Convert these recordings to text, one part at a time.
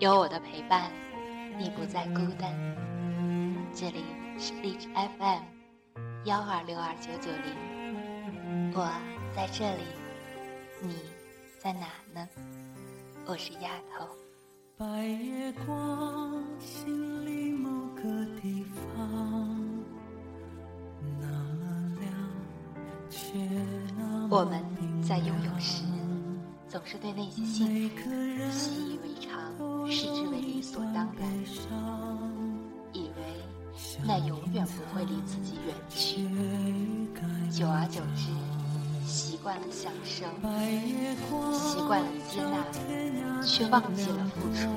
有我的陪伴，你不再孤单。这里是荔枝 FM 幺二六二九九零，我在这里，你在哪呢？我是丫头。白月光，心里某个地方，那么亮，却那么我们在游泳时，总是对那些幸福习以为常，视之为理所当然，以为那永远不会离自己远去。久而久之，习惯了享受，习惯了接纳，却忘记了付出，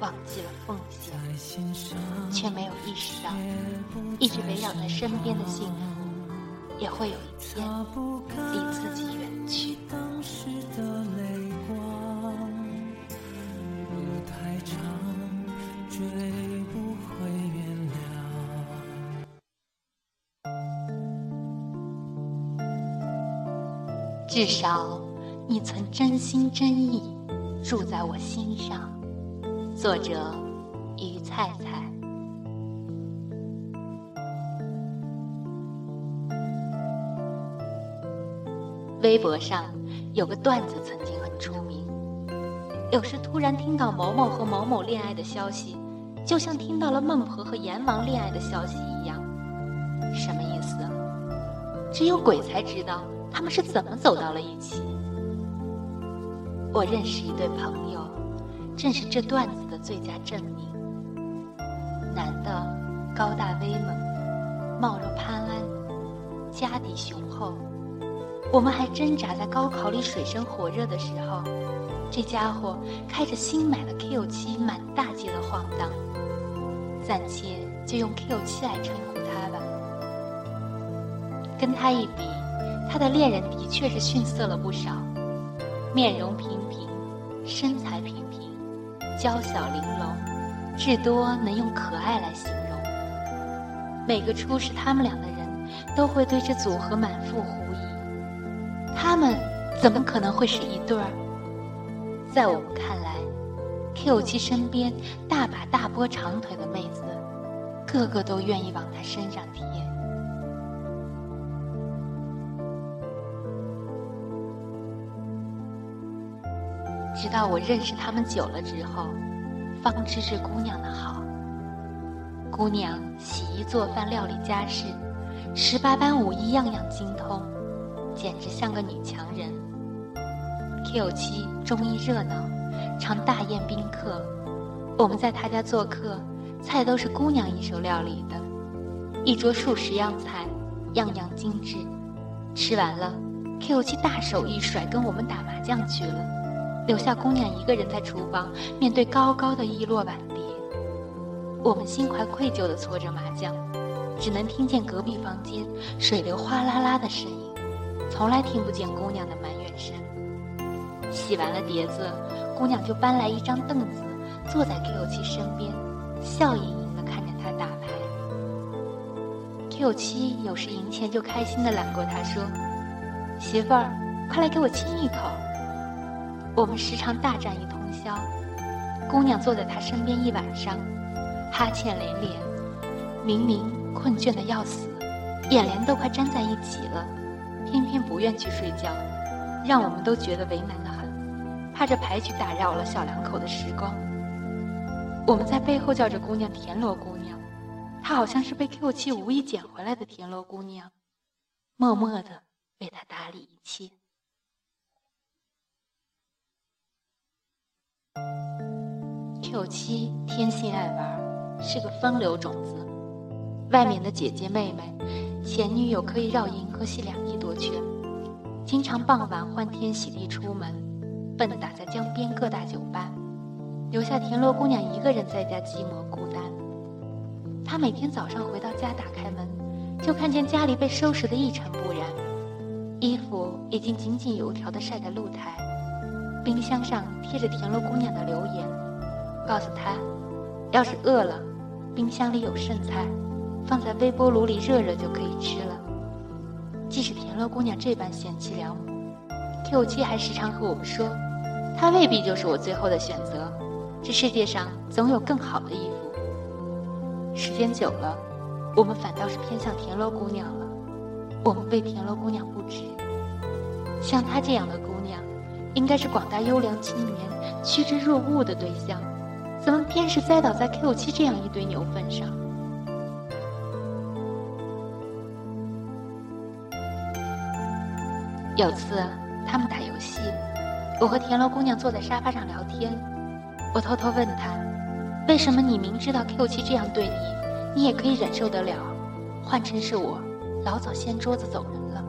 忘记了奉献，却没有意识到，一直围绕在身边的幸福，也会有一天离自己远去。当时的泪光，太长，追不回。至少，你曾真心真意住在我心上。作者：于菜菜。微博上有个段子曾经很出名，有时突然听到某某和某某恋爱的消息，就像听到了孟婆和阎王恋爱的消息一样。什么意思？只有鬼才知道他们是怎么走到了一起。我认识一对朋友，正是这段子的最佳证明。男的高大威猛，貌若潘安，家底雄厚。我们还挣扎在高考里水深火热的时候，这家伙开着新买的 Q 七，满大街的晃荡。暂且就用 Q 七来称呼他吧。跟他一比，他的恋人的确是逊色了不少。面容平平，身材平平，娇小玲珑，至多能用可爱来形容。每个初识他们俩的人都会对这组合满腹狐疑。他们怎么可能会是一对儿？在我们看来，Q 七身边大把大波长腿的妹子，个个都愿意往他身上贴。直到我认识他们久了之后，方知这姑娘的好。姑娘洗衣做饭、料理家事，十八般武艺样样精通。简直像个女强人。Q 七中意热闹，常大宴宾客。我们在他家做客，菜都是姑娘一手料理的，一桌数十样菜，样样精致。吃完了，Q 七大手一甩，跟我们打麻将去了，留下姑娘一个人在厨房面对高高的一摞碗碟。我们心怀愧疚地搓着麻将，只能听见隔壁房间水流哗啦啦的声音。从来听不见姑娘的埋怨声。洗完了碟子，姑娘就搬来一张凳子，坐在 Q 七身边，笑盈盈地看着他打牌。Q 七有时赢钱就开心地揽过他说：“媳妇儿，快来给我亲一口。”我们时常大战一通宵。姑娘坐在他身边一晚上，哈欠连连，明明困倦的要死，眼帘都快粘在一起了。偏偏不愿去睡觉，让我们都觉得为难的很，怕这牌局打扰了小两口的时光。我们在背后叫着姑娘“田螺姑娘”，她好像是被 Q 七无意捡回来的田螺姑娘，默默的为他打理一切。Q 七天性爱玩，是个风流种子，外面的姐姐妹妹。前女友可以绕银河系两亿多圈，经常傍晚欢天喜地出门，奔打在江边各大酒吧，留下田螺姑娘一个人在家寂寞孤单。她每天早上回到家，打开门，就看见家里被收拾得一尘不染，衣服已经井井有条地晒在露台，冰箱上贴着田螺姑娘的留言，告诉她，要是饿了，冰箱里有剩菜。放在微波炉里热热就可以吃了。即使田螺姑娘这般贤妻良母，Q 七还时常和我们说，她未必就是我最后的选择，这世界上总有更好的衣服。时间久了，我们反倒是偏向田螺姑娘了。我们为田螺姑娘不值。像她这样的姑娘，应该是广大优良青年趋之若鹜的对象，怎么偏是栽倒在 Q 七这样一堆牛粪上？有次他们打游戏，我和田螺姑娘坐在沙发上聊天，我偷偷问她：“为什么你明知道 Q 七这样对你，你也可以忍受得了？换成是我，老早掀桌子走人了。”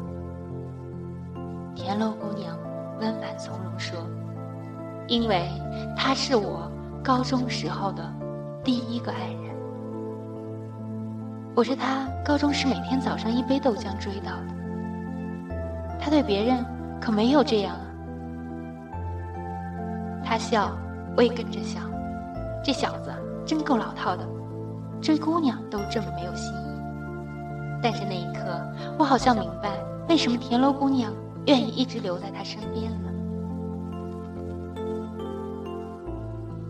田螺姑娘温婉从容说：“因为他是我高中时候的第一个爱人，我是他高中时每天早上一杯豆浆追到的。”他对别人可没有这样啊！他笑，我也跟着笑。这小子真够老套的，追姑娘都这么没有心意。但是那一刻，我好像明白为什么田螺姑娘愿意一直留在他身边了。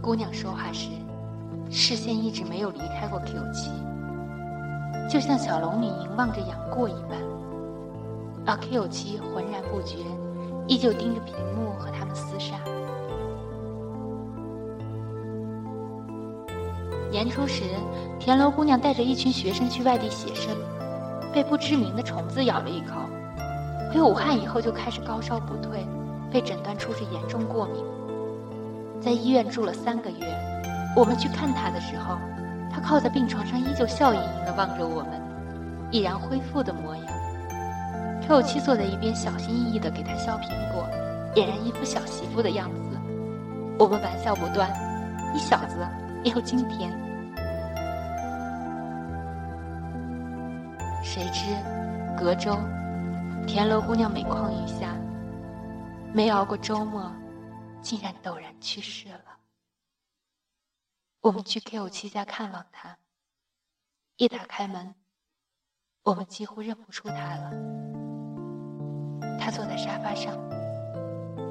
姑娘说话时，视线一直没有离开过 Q 七，就像小龙女凝望着杨过一般。阿 Q 七浑然不觉，依旧盯着屏幕和他们厮杀。年初时，田螺姑娘带着一群学生去外地写生，被不知名的虫子咬了一口。回武汉以后就开始高烧不退，被诊断出是严重过敏，在医院住了三个月。我们去看她的时候，她靠在病床上，依旧笑盈盈地望着我们，已然恢复的模样。Q 七坐在一边，小心翼翼地给他削苹果，俨然一副小媳妇的样子。我们玩笑不断：“你小子也有今天。”谁知，隔周，田螺姑娘每况愈下，没熬过周末，竟然陡然去世了。我们去 Q 七家看望她，一打开门，我们几乎认不出她了。坐在沙发上，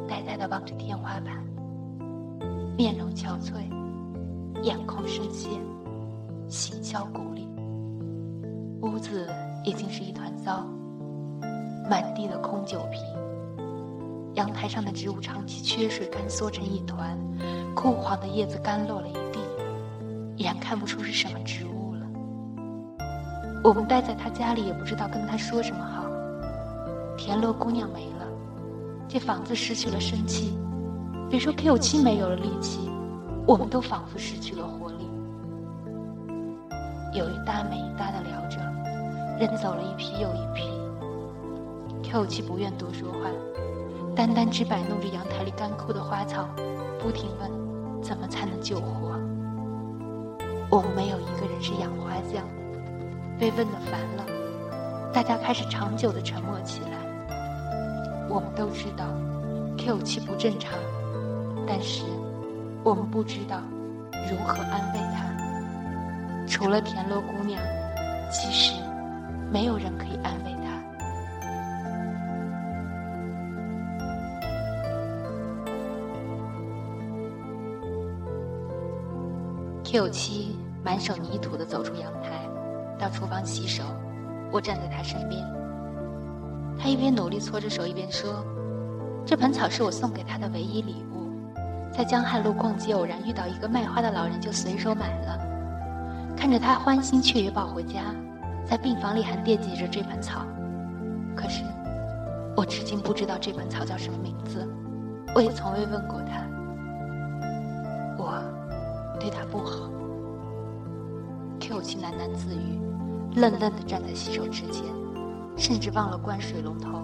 呆呆地望着天花板，面容憔悴，眼眶深陷，形销骨立。屋子已经是一团糟，满地的空酒瓶，阳台上的植物长期缺水，干缩成一团，枯黄的叶子干落了一地，已然看不出是什么植物了。我们待在他家里，也不知道跟他说什么好。田螺姑娘没了，这房子失去了生气。别说 Q 七没有了力气，我们都仿佛失去了活力。有一搭没一搭的聊着，人走了一批又一批。Q 七不愿多说话，单单只摆弄着阳台里干枯的花草，不停问：怎么才能救活？我们没有一个人是养花匠，被问得烦了，大家开始长久的沉默起来。我们都知道，Q 七不正常，但是我们不知道如何安慰他。除了田螺姑娘，其实没有人可以安慰他。Q 七满手泥土的走出阳台，到厨房洗手，我站在他身边。他一边努力搓着手，一边说：“这盆草是我送给他的唯一礼物，在江汉路逛街偶然遇到一个卖花的老人，就随手买了。看着他欢欣雀跃抱回家，在病房里还惦记着这盆草。可是，我至今不知道这盆草叫什么名字，我也从未问过他。我对他不好。”Q 七喃喃自语，愣愣地站在洗手池前。甚至忘了关水龙头，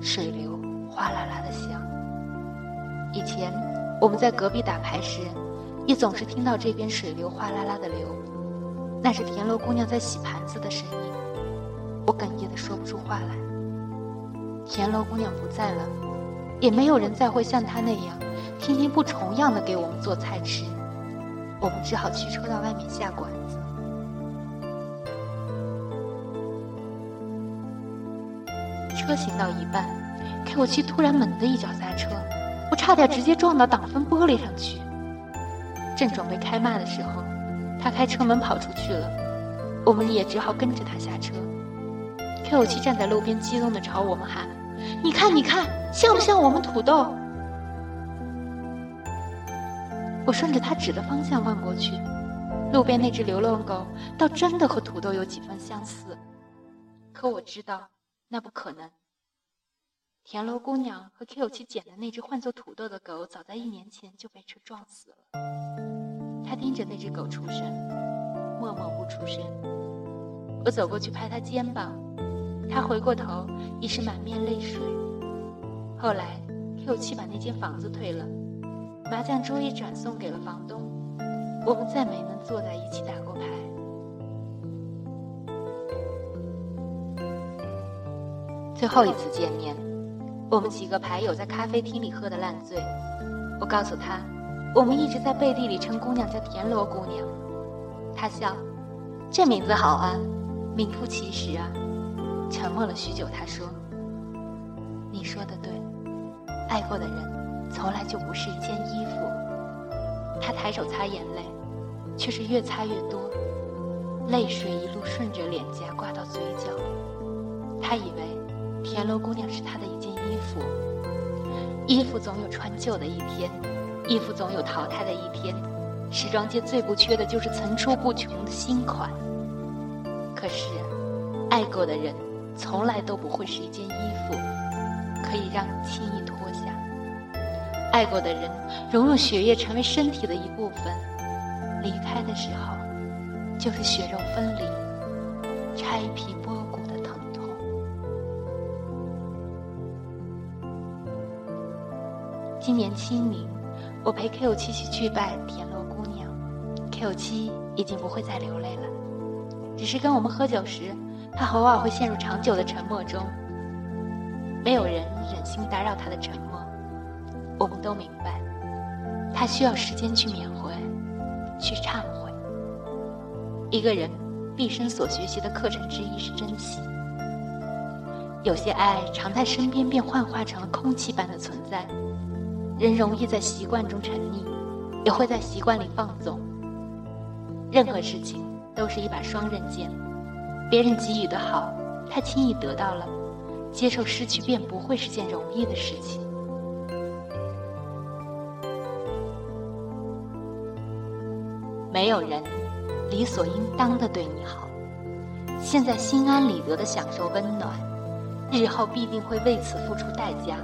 水流哗啦啦的响。以前我们在隔壁打牌时，也总是听到这边水流哗啦啦的流，那是田螺姑娘在洗盘子的声音。我哽咽的说不出话来。田螺姑娘不在了，也没有人再会像她那样，天天不重样的给我们做菜吃。我们只好驱车到外面下馆子。车行到一半，Q 七突然猛地一脚刹车，我差点直接撞到挡风玻璃上去。正准备开骂的时候，他开车门跑出去了，我们也只好跟着他下车。Q 七站在路边，激动地朝我们喊：“你看，你看，像不像我们土豆？”我顺着他指的方向望过去，路边那只流浪狗倒真的和土豆有几分相似，可我知道那不可能。田螺姑娘和 Q 七捡的那只唤作土豆的狗，早在一年前就被车撞死了。他盯着那只狗出声，默默不出声。我走过去拍他肩膀，他回过头，已是满面泪水。后来 Q 七把那间房子退了，麻将桌也转送给了房东，我们再没能坐在一起打过牌。最后一次见面。我们几个牌友在咖啡厅里喝得烂醉，我告诉他，我们一直在背地里称姑娘叫田螺姑娘。他笑，这名字好啊，名副其实啊。沉默了许久，他说：“你说的对，爱过的人从来就不是一件衣服。”他抬手擦眼泪，却是越擦越多，泪水一路顺着脸颊挂到嘴角。他以为。田螺姑娘是他的一件衣服，衣服总有穿旧的一天，衣服总有淘汰的一天。时装界最不缺的就是层出不穷的新款。可是，爱过的人从来都不会是一件衣服，可以让你轻易脱下。爱过的人融入血液，成为身体的一部分，离开的时候，就是血肉分离，拆皮剥今年清明，我陪 Q 七去去拜田螺姑娘。Q 七已经不会再流泪了，只是跟我们喝酒时，他偶尔会陷入长久的沉默中。没有人忍心打扰他的沉默。我们都明白，他需要时间去缅怀，去忏悔。一个人毕生所学习的课程之一是珍惜。有些爱常在身边，便幻化成了空气般的存在。人容易在习惯中沉溺，也会在习惯里放纵。任何事情都是一把双刃剑，别人给予的好，太轻易得到了，接受失去便不会是件容易的事情。没有人理所应当的对你好，现在心安理得的享受温暖，日后必定会为此付出代价。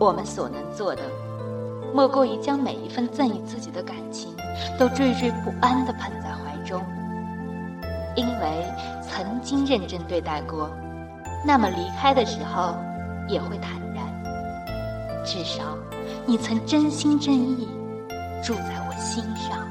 我们所能做的，莫过于将每一份赠予自己的感情，都惴惴不安地捧在怀中。因为曾经认真对待过，那么离开的时候也会坦然。至少，你曾真心真意住在我心上。